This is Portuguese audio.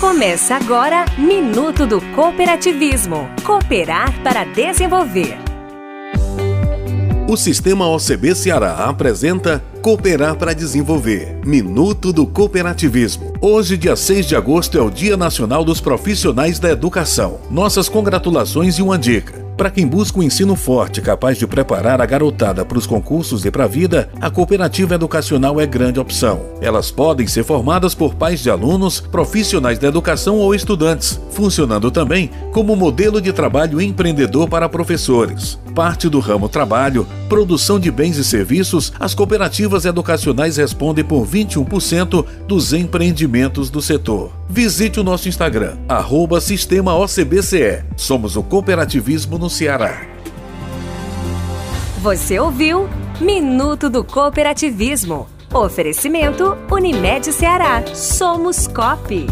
Começa agora Minuto do Cooperativismo. Cooperar para desenvolver. O Sistema OCB Ceará apresenta Cooperar para Desenvolver. Minuto do Cooperativismo. Hoje, dia 6 de agosto, é o Dia Nacional dos Profissionais da Educação. Nossas congratulações e uma dica. Para quem busca um ensino forte capaz de preparar a garotada para os concursos e para a vida, a cooperativa educacional é grande opção. Elas podem ser formadas por pais de alunos, profissionais da educação ou estudantes, funcionando também como modelo de trabalho empreendedor para professores. Parte do ramo trabalho, produção de bens e serviços, as cooperativas educacionais respondem por 21% dos empreendimentos do setor. Visite o nosso Instagram, arroba Sistema OCBCE. Somos o cooperativismo no Ceará. Você ouviu Minuto do Cooperativismo. Oferecimento Unimed Ceará. Somos COP.